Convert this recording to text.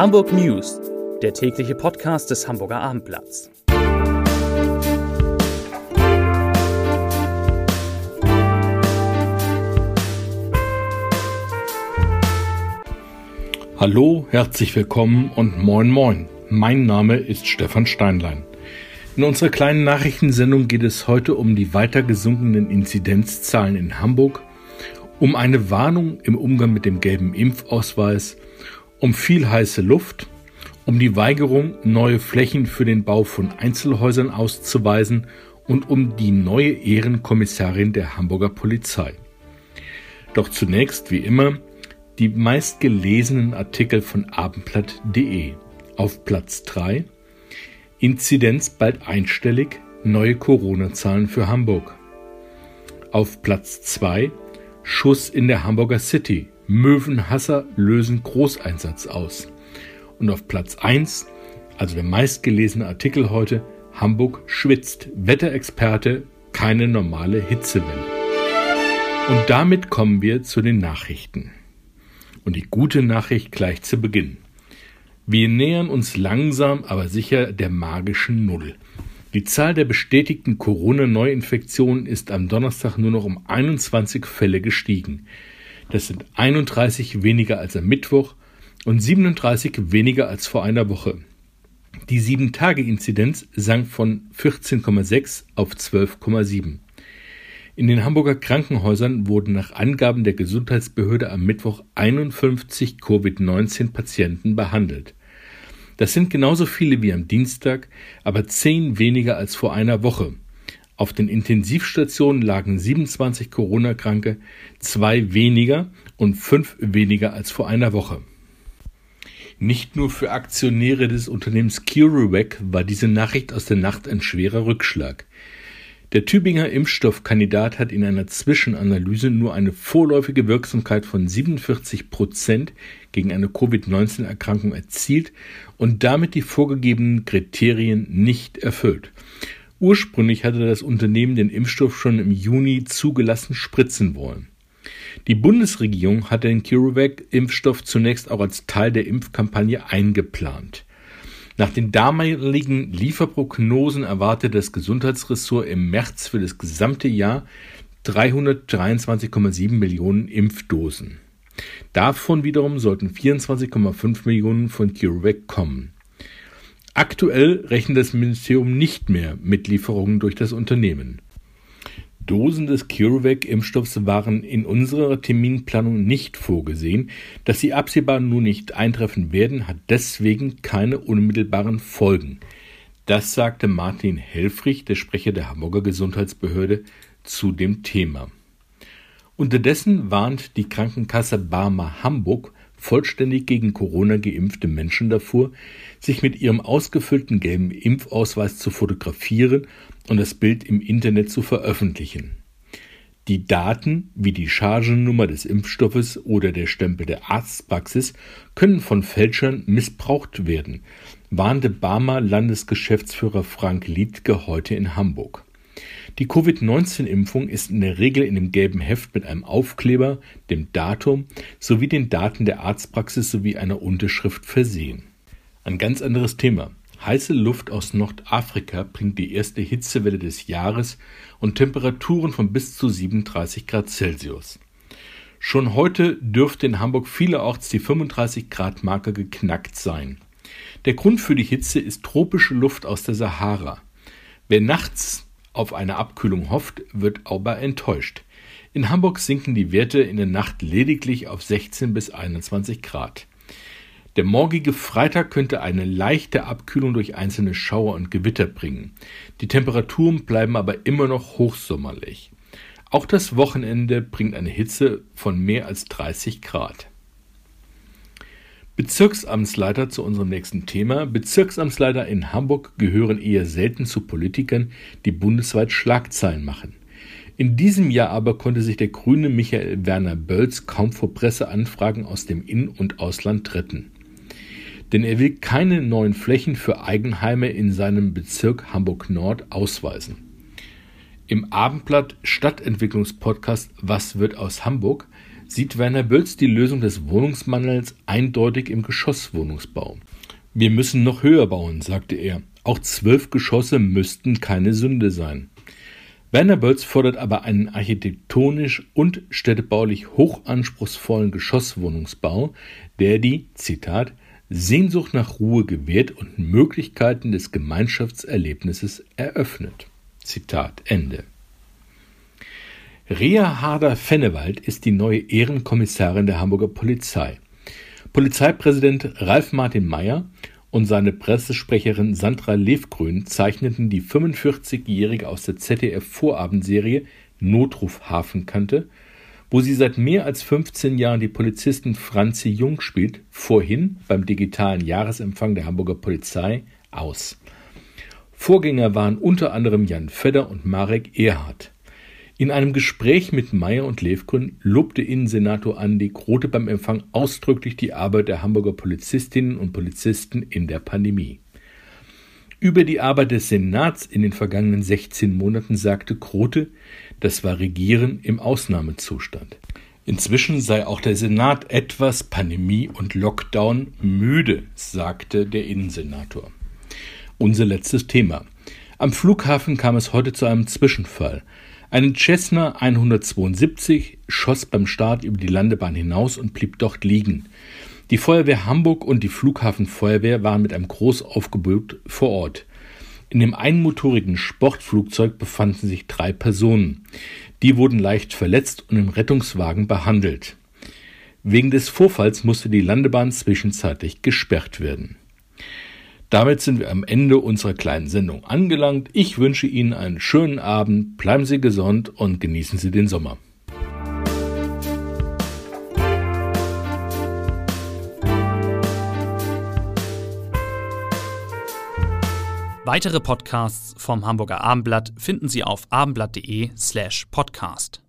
Hamburg News, der tägliche Podcast des Hamburger Abendblatts. Hallo, herzlich willkommen und moin moin. Mein Name ist Stefan Steinlein. In unserer kleinen Nachrichtensendung geht es heute um die weiter gesunkenen Inzidenzzahlen in Hamburg, um eine Warnung im Umgang mit dem gelben Impfausweis, um viel heiße Luft, um die Weigerung, neue Flächen für den Bau von Einzelhäusern auszuweisen und um die neue Ehrenkommissarin der Hamburger Polizei. Doch zunächst, wie immer, die meistgelesenen Artikel von abendblatt.de. Auf Platz 3 Inzidenz bald einstellig, neue Corona-Zahlen für Hamburg. Auf Platz 2 Schuss in der Hamburger City, Möwenhasser lösen Großeinsatz aus. Und auf Platz 1, also der meistgelesene Artikel heute, Hamburg schwitzt, Wetterexperte, keine normale Hitzewelle. Und damit kommen wir zu den Nachrichten. Und die gute Nachricht gleich zu Beginn. Wir nähern uns langsam, aber sicher der magischen Null. Die Zahl der bestätigten Corona-Neuinfektionen ist am Donnerstag nur noch um 21 Fälle gestiegen. Das sind 31 weniger als am Mittwoch und 37 weniger als vor einer Woche. Die 7-Tage-Inzidenz sank von 14,6 auf 12,7. In den Hamburger Krankenhäusern wurden nach Angaben der Gesundheitsbehörde am Mittwoch 51 Covid-19-Patienten behandelt. Das sind genauso viele wie am Dienstag, aber zehn weniger als vor einer Woche. Auf den Intensivstationen lagen 27 Corona-Kranke, zwei weniger und fünf weniger als vor einer Woche. Nicht nur für Aktionäre des Unternehmens CureVac war diese Nachricht aus der Nacht ein schwerer Rückschlag. Der Tübinger Impfstoffkandidat hat in einer Zwischenanalyse nur eine vorläufige Wirksamkeit von 47 Prozent gegen eine Covid-19-Erkrankung erzielt und damit die vorgegebenen Kriterien nicht erfüllt. Ursprünglich hatte das Unternehmen den Impfstoff schon im Juni zugelassen spritzen wollen. Die Bundesregierung hatte den CureVac-Impfstoff zunächst auch als Teil der Impfkampagne eingeplant. Nach den damaligen Lieferprognosen erwartet das Gesundheitsressort im März für das gesamte Jahr 323,7 Millionen Impfdosen. Davon wiederum sollten 24,5 Millionen von CureVac kommen. Aktuell rechnet das Ministerium nicht mehr mit Lieferungen durch das Unternehmen. Dosen des CureVac-Impfstoffs waren in unserer Terminplanung nicht vorgesehen. Dass sie absehbar nun nicht eintreffen werden, hat deswegen keine unmittelbaren Folgen. Das sagte Martin Helfrich, der Sprecher der Hamburger Gesundheitsbehörde, zu dem Thema. Unterdessen warnt die Krankenkasse Barmer Hamburg vollständig gegen Corona geimpfte Menschen davor, sich mit ihrem ausgefüllten gelben Impfausweis zu fotografieren und das Bild im Internet zu veröffentlichen. Die Daten wie die Chargennummer des Impfstoffes oder der Stempel der Arztpraxis können von Fälschern missbraucht werden, warnte Barmer Landesgeschäftsführer Frank Liedke heute in Hamburg. Die Covid-19-Impfung ist in der Regel in dem gelben Heft mit einem Aufkleber, dem Datum sowie den Daten der Arztpraxis sowie einer Unterschrift versehen. Ein ganz anderes Thema. Heiße Luft aus Nordafrika bringt die erste Hitzewelle des Jahres und Temperaturen von bis zu 37 Grad Celsius. Schon heute dürfte in Hamburg vielerorts die 35 Grad Marke geknackt sein. Der Grund für die Hitze ist tropische Luft aus der Sahara. Wer nachts auf eine Abkühlung hofft, wird aber enttäuscht. In Hamburg sinken die Werte in der Nacht lediglich auf 16 bis 21 Grad. Der morgige Freitag könnte eine leichte Abkühlung durch einzelne Schauer und Gewitter bringen. Die Temperaturen bleiben aber immer noch hochsommerlich. Auch das Wochenende bringt eine Hitze von mehr als 30 Grad. Bezirksamtsleiter zu unserem nächsten Thema. Bezirksamtsleiter in Hamburg gehören eher selten zu Politikern, die bundesweit Schlagzeilen machen. In diesem Jahr aber konnte sich der Grüne Michael Werner Bölz kaum vor Presseanfragen aus dem In- und Ausland retten. Denn er will keine neuen Flächen für Eigenheime in seinem Bezirk Hamburg Nord ausweisen. Im Abendblatt Stadtentwicklungspodcast Was wird aus Hamburg sieht Werner Bölz die Lösung des Wohnungsmangels eindeutig im Geschosswohnungsbau. Wir müssen noch höher bauen, sagte er. Auch zwölf Geschosse müssten keine Sünde sein. Werner Bölz fordert aber einen architektonisch und städtebaulich hochanspruchsvollen Geschosswohnungsbau, der die, Zitat, Sehnsucht nach Ruhe gewährt und Möglichkeiten des Gemeinschaftserlebnisses eröffnet. Zitat Ende. Rea Harder-Fennewald ist die neue Ehrenkommissarin der Hamburger Polizei. Polizeipräsident Ralf Martin Meyer und seine Pressesprecherin Sandra Levgrün zeichneten die 45-Jährige aus der ZDF-Vorabendserie Notruf Hafenkante, wo sie seit mehr als 15 Jahren die Polizistin Franzi Jung spielt, vorhin beim digitalen Jahresempfang der Hamburger Polizei aus. Vorgänger waren unter anderem Jan Fedder und Marek Erhardt. In einem Gespräch mit Meyer und Levgrün lobte Innensenator Andi Grote beim Empfang ausdrücklich die Arbeit der Hamburger Polizistinnen und Polizisten in der Pandemie. Über die Arbeit des Senats in den vergangenen 16 Monaten sagte Grote, das war Regieren im Ausnahmezustand. Inzwischen sei auch der Senat etwas Pandemie und Lockdown müde, sagte der Innensenator. Unser letztes Thema. Am Flughafen kam es heute zu einem Zwischenfall. Ein Cessna 172 schoss beim Start über die Landebahn hinaus und blieb dort liegen. Die Feuerwehr Hamburg und die Flughafenfeuerwehr waren mit einem Großaufgebot vor Ort. In dem einmotorigen Sportflugzeug befanden sich drei Personen. Die wurden leicht verletzt und im Rettungswagen behandelt. Wegen des Vorfalls musste die Landebahn zwischenzeitlich gesperrt werden. Damit sind wir am Ende unserer kleinen Sendung angelangt. Ich wünsche Ihnen einen schönen Abend, bleiben Sie gesund und genießen Sie den Sommer. Weitere Podcasts vom Hamburger Abendblatt finden Sie auf abendblatt.de slash podcast.